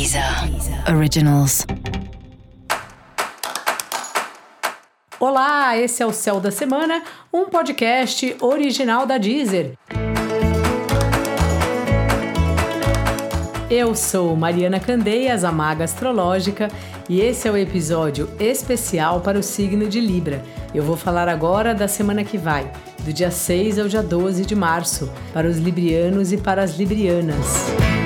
Deezer Originals. Olá, esse é o Céu da Semana, um podcast original da Deezer. Eu sou Mariana Candeias, a maga astrológica, e esse é o episódio especial para o signo de Libra. Eu vou falar agora da semana que vai, do dia 6 ao dia 12 de março, para os librianos e para as librianas.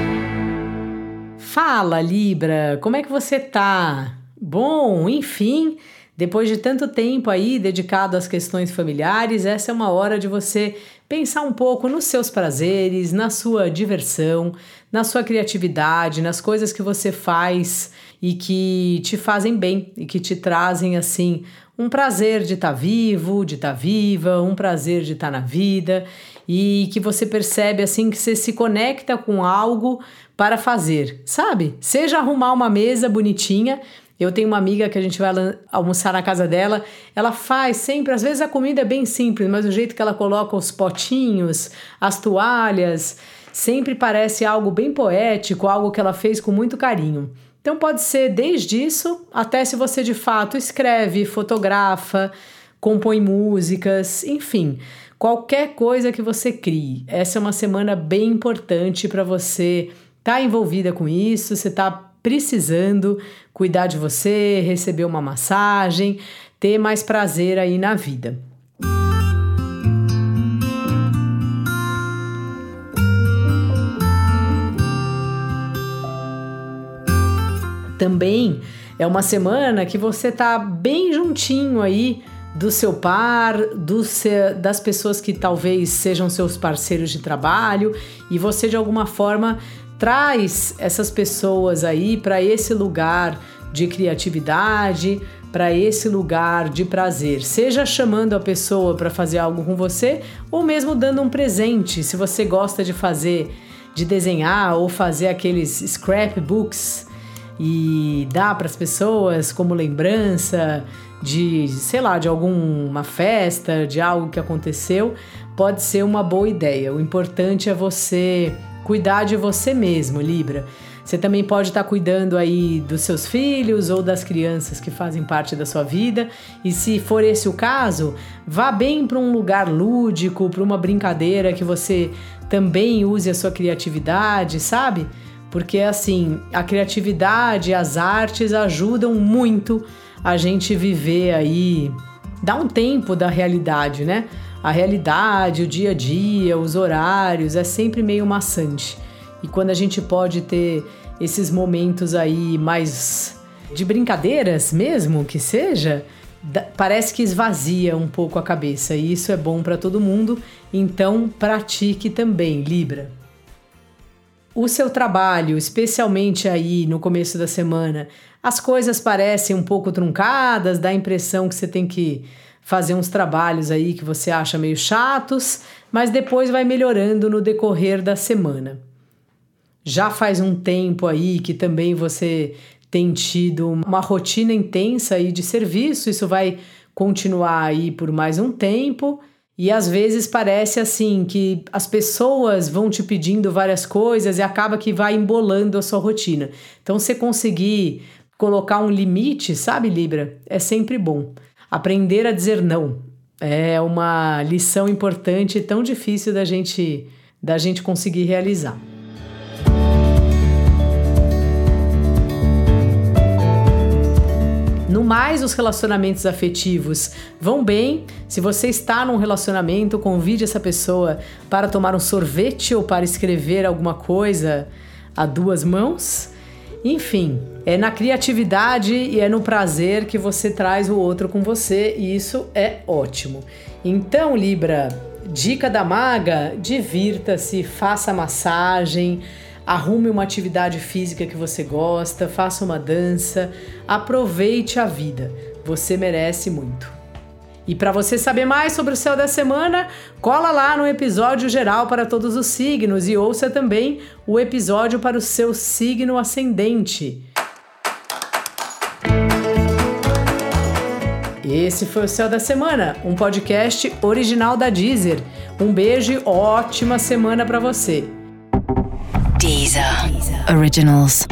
Fala, Libra, como é que você tá? Bom, enfim, depois de tanto tempo aí dedicado às questões familiares, essa é uma hora de você pensar um pouco nos seus prazeres, na sua diversão, na sua criatividade, nas coisas que você faz e que te fazem bem e que te trazem assim um prazer de estar tá vivo, de estar tá viva, um prazer de estar tá na vida e que você percebe assim que você se conecta com algo para fazer, sabe? Seja arrumar uma mesa bonitinha. Eu tenho uma amiga que a gente vai almoçar na casa dela, ela faz sempre, às vezes a comida é bem simples, mas o jeito que ela coloca os potinhos, as toalhas, sempre parece algo bem poético, algo que ela fez com muito carinho. Então pode ser desde isso até se você de fato escreve, fotografa, compõe músicas, enfim, qualquer coisa que você crie. Essa é uma semana bem importante para você estar tá envolvida com isso, você está precisando cuidar de você, receber uma massagem, ter mais prazer aí na vida. Também é uma semana que você tá bem juntinho aí do seu par, do seu, das pessoas que talvez sejam seus parceiros de trabalho e você de alguma forma traz essas pessoas aí para esse lugar de criatividade, para esse lugar de prazer, seja chamando a pessoa para fazer algo com você ou mesmo dando um presente, se você gosta de fazer, de desenhar ou fazer aqueles scrapbooks e dar para as pessoas como lembrança de, sei lá, de alguma festa, de algo que aconteceu, pode ser uma boa ideia. O importante é você cuidar de você mesmo, Libra. Você também pode estar cuidando aí dos seus filhos ou das crianças que fazem parte da sua vida. E se for esse o caso, vá bem para um lugar lúdico, para uma brincadeira que você também use a sua criatividade, sabe? Porque assim, a criatividade, as artes ajudam muito a gente viver aí, dá um tempo da realidade, né? A realidade, o dia a dia, os horários, é sempre meio maçante. E quando a gente pode ter esses momentos aí mais de brincadeiras mesmo, que seja, parece que esvazia um pouco a cabeça e isso é bom para todo mundo. Então, pratique também, Libra o seu trabalho, especialmente aí no começo da semana, as coisas parecem um pouco truncadas, dá a impressão que você tem que fazer uns trabalhos aí que você acha meio chatos, mas depois vai melhorando no decorrer da semana. Já faz um tempo aí que também você tem tido uma rotina intensa aí de serviço, isso vai continuar aí por mais um tempo. E às vezes parece assim que as pessoas vão te pedindo várias coisas e acaba que vai embolando a sua rotina. Então, você conseguir colocar um limite, sabe, Libra, é sempre bom. Aprender a dizer não é uma lição importante e tão difícil da gente da gente conseguir realizar. No mais, os relacionamentos afetivos vão bem. Se você está num relacionamento, convide essa pessoa para tomar um sorvete ou para escrever alguma coisa a duas mãos. Enfim, é na criatividade e é no prazer que você traz o outro com você e isso é ótimo. Então, Libra, dica da maga: divirta-se, faça massagem arrume uma atividade física que você gosta, faça uma dança, aproveite a vida. Você merece muito. E para você saber mais sobre o céu da semana, cola lá no episódio geral para todos os signos e ouça também o episódio para o seu signo ascendente. Esse foi o Céu da Semana, um podcast original da Deezer. Um beijo e ótima semana para você. Deezer. Originals.